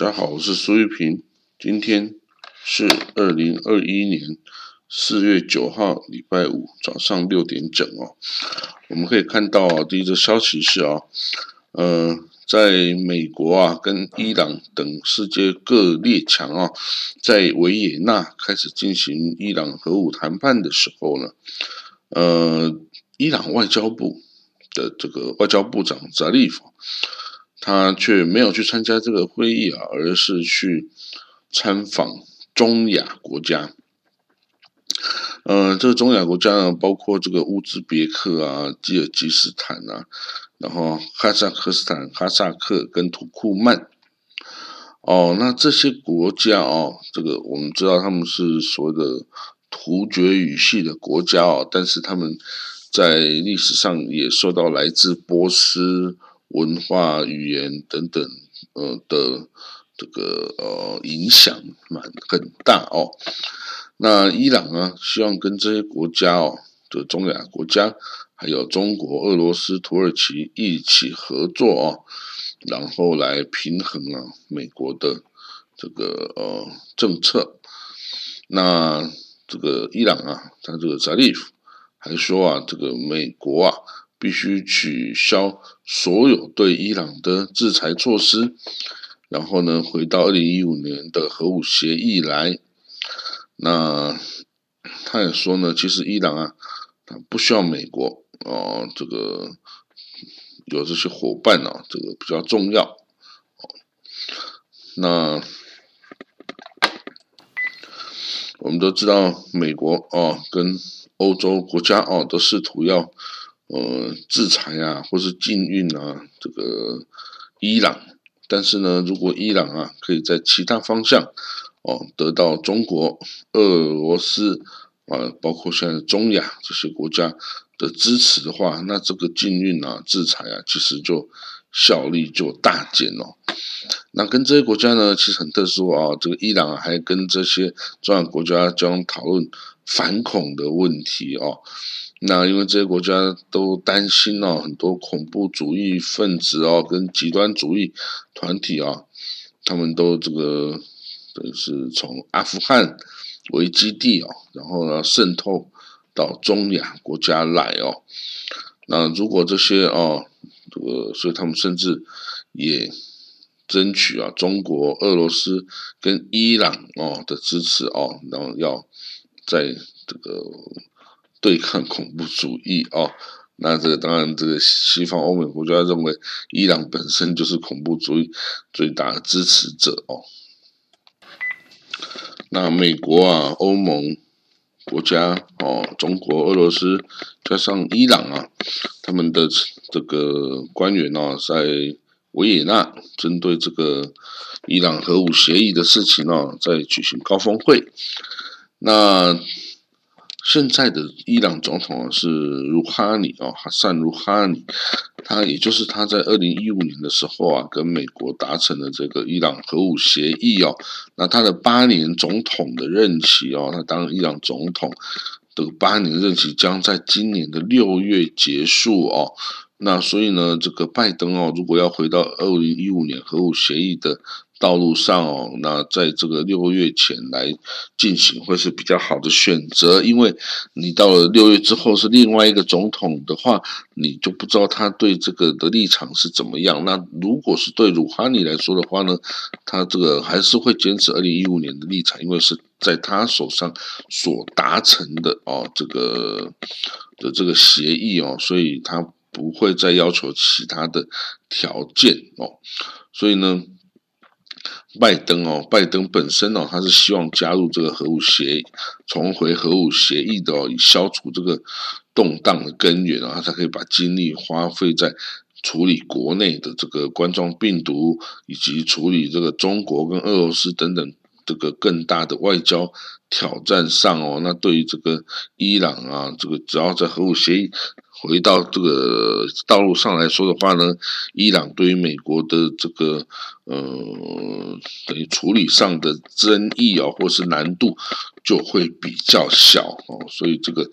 大家好，我是苏玉平。今天是二零二一年四月九号，礼拜五早上六点整哦。我们可以看到啊，第一个消息是啊，呃，在美国啊，跟伊朗等世界各列强啊，在维也纳开始进行伊朗核武谈判的时候呢，呃，伊朗外交部的这个外交部长扎利夫。他却没有去参加这个会议啊，而是去参访中亚国家。呃，这个中亚国家呢，包括这个乌兹别克啊、吉尔吉斯坦啊，然后哈萨克斯坦、哈萨克跟土库曼。哦，那这些国家哦，这个我们知道他们是所谓的突厥语系的国家哦，但是他们在历史上也受到来自波斯。文化、语言等等，呃的这个呃影响蛮很大哦。那伊朗啊，希望跟这些国家哦，的中亚国家，还有中国、俄罗斯、土耳其一起合作哦，然后来平衡啊美国的这个呃政策。那这个伊朗啊，他这个扎利夫还说啊，这个美国啊。必须取消所有对伊朗的制裁措施，然后呢，回到二零一五年的核武协议来。那他也说呢，其实伊朗啊，他不需要美国哦，这个有这些伙伴呢，这个比较重要。那我们都知道，美国哦，跟欧洲国家哦，都试图要。呃，制裁啊，或是禁运啊，这个伊朗，但是呢，如果伊朗啊可以在其他方向哦得到中国、俄罗斯啊，包括现在中亚这些国家的支持的话，那这个禁运啊、制裁啊，其实就效力就大减哦。那跟这些国家呢，其实很特殊啊，这个伊朗还跟这些中亚国家将讨论反恐的问题哦。那因为这些国家都担心哦，很多恐怖主义分子哦，跟极端主义团体啊，他们都这个等于是从阿富汗为基地哦，然后呢渗透到中亚国家来哦。那如果这些哦，这个所以他们甚至也争取啊，中国、俄罗斯跟伊朗哦的支持哦，然后要在这个。对抗恐怖主义哦，那这个当然，这个西方欧美国家认为伊朗本身就是恐怖主义最大的支持者哦。那美国啊、欧盟国家哦、中国、俄罗斯加上伊朗啊，他们的这个官员呢，在维也纳针对这个伊朗核武协议的事情呢，在举行高峰会。那现在的伊朗总统是鲁哈尼哦，哈桑鲁哈尼，他也就是他在二零一五年的时候啊，跟美国达成了这个伊朗核武协议哦。那他的八年总统的任期哦，他当伊朗总统的八年任期将在今年的六月结束哦。那所以呢，这个拜登哦，如果要回到二零一五年核武协议的。道路上哦，那在这个六个月前来进行会是比较好的选择，因为你到了六月之后是另外一个总统的话，你就不知道他对这个的立场是怎么样。那如果是对鲁哈尼来说的话呢，他这个还是会坚持二零一五年的立场，因为是在他手上所达成的哦，这个的这个协议哦，所以他不会再要求其他的条件哦，所以呢。拜登哦，拜登本身哦，他是希望加入这个核武协议，重回核武协议的哦，以消除这个动荡的根源啊，他才可以把精力花费在处理国内的这个冠状病毒，以及处理这个中国跟俄罗斯等等这个更大的外交挑战上哦。那对于这个伊朗啊，这个只要在核武协议。回到这个道路上来说的话呢，伊朗对于美国的这个呃等于处理上的争议啊，或是难度就会比较小哦，所以这个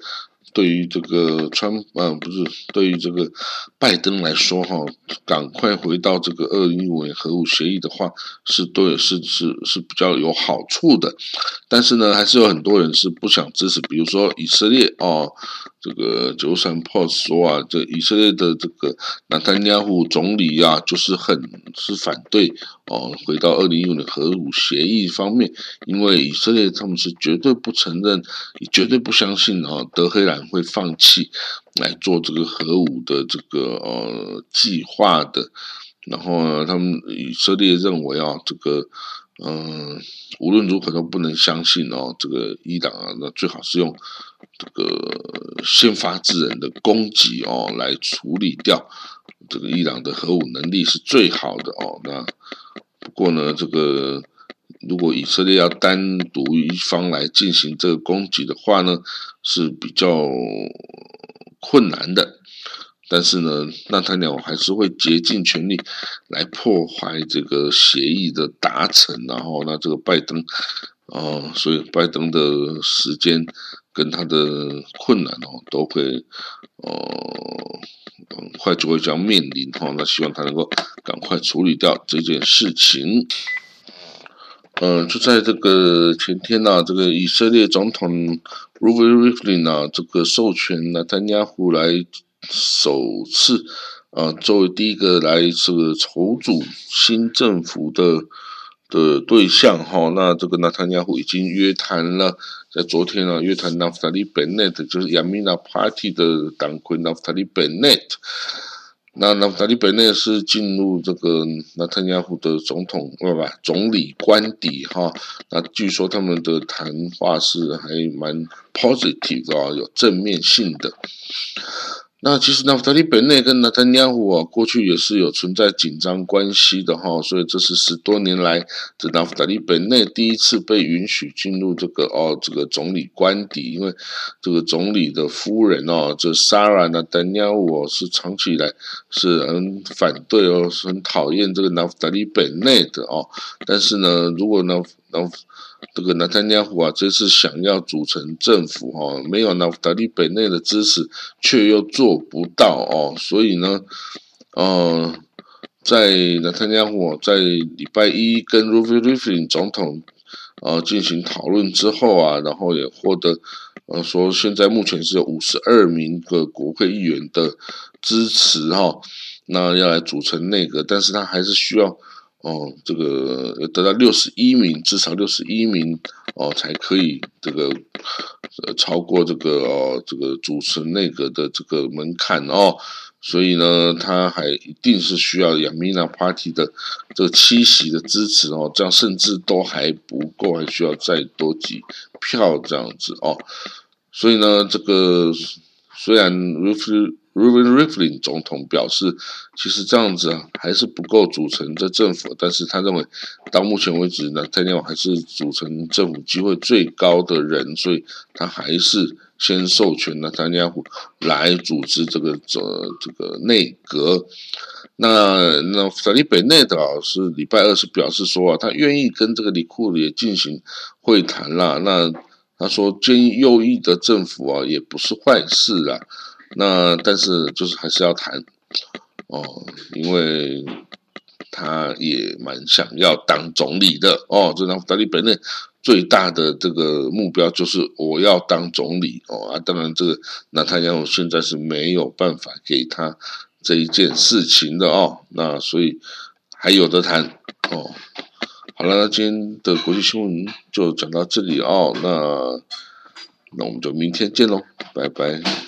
对于这个川，嗯，不是对于这个拜登来说，哈，赶快回到这个二零一五年核武协议的话，是对，是是是比较有好处的。但是呢，还是有很多人是不想支持，比如说以色列哦。这个九三 p o s 说啊，这以色列的这个纳坦尼亚胡总理啊，就是很是反对哦，回到二零一五年核武协议方面，因为以色列他们是绝对不承认，绝对不相信啊，德黑兰会放弃来做这个核武的这个呃计划的。然后，他们以色列认为啊，这个嗯，无论如何都不能相信哦，这个伊朗啊，那最好是用。这个先发制人的攻击哦，来处理掉这个伊朗的核武能力是最好的哦。那不过呢，这个如果以色列要单独一方来进行这个攻击的话呢，是比较困难的。但是呢，纳坦鸟还是会竭尽全力来破坏这个协议的达成。然后，那这个拜登哦，所以拜登的时间。跟他的困难哦，都会呃很快就会将面临哈，那希望他能够赶快处理掉这件事情。嗯，就在这个前天呐，这个以色列总统 r u v e n Rivlin 啊，这个授权纳坦雅胡来首次啊，作为第一个来这个筹组新政府的。的对象哈，那这个纳坦雅胡已经约谈了，在昨天呢约谈纳夫塔利本内特，就是亚米纳 Party 的党魁纳夫塔利本内特。那纳夫塔利本内是进入这个纳坦雅胡的总统不不总理官邸哈。那据说他们的谈话是还蛮 positive 啊，有正面性的。那其实纳夫达利本内跟纳丹尼亚胡啊，过去也是有存在紧张关系的哈，所以这是十多年来这纳夫达利本内第一次被允许进入这个哦这个总理官邸，因为这个总理的夫人哦，这 Sarah 纳丹尼亚胡是长期以来是很反对哦，是很讨厌这个纳夫达利本内的哦，但是呢，如果呢这个纳坦尼亚胡啊，这次想要组成政府哈，没有纳夫达利本内的支持，却又做不到哦，所以呢，呃，在纳坦尼亚胡在礼拜一跟 Ruvi r i f i n 总统呃进行讨论之后啊，然后也获得呃说现在目前是有五十二名的国会议员的支持哈，那要来组成内阁，但是他还是需要。哦，这个要得到六十一名，至少六十一名哦，才可以这个呃超过这个哦这个主持内阁的这个门槛哦，所以呢，他还一定是需要亚米娜 Party 的这个七席的支持哦，这样甚至都还不够，还需要再多几票这样子哦，所以呢，这个虽然如此。Ruben Rivlin 总统表示，其实这样子啊还是不够组成这政府，但是他认为到目前为止呢，泰尼奥还是组成政府机会最高的人，所以他还是先授权呢，泰尼奥来组织这个这这个内阁。那那法利贝内德是礼拜二是表示说啊，他愿意跟这个里库也进行会谈啦。那他说，建议右翼的政府啊，也不是坏事啊。那但是就是还是要谈哦，因为他也蛮想要当总理的哦。这张达利本内最大的这个目标就是我要当总理哦啊。当然这个那他要现在是没有办法给他这一件事情的哦。那所以还有的谈哦。好了，今天的国际新闻就讲到这里哦。那那我们就明天见喽，拜拜。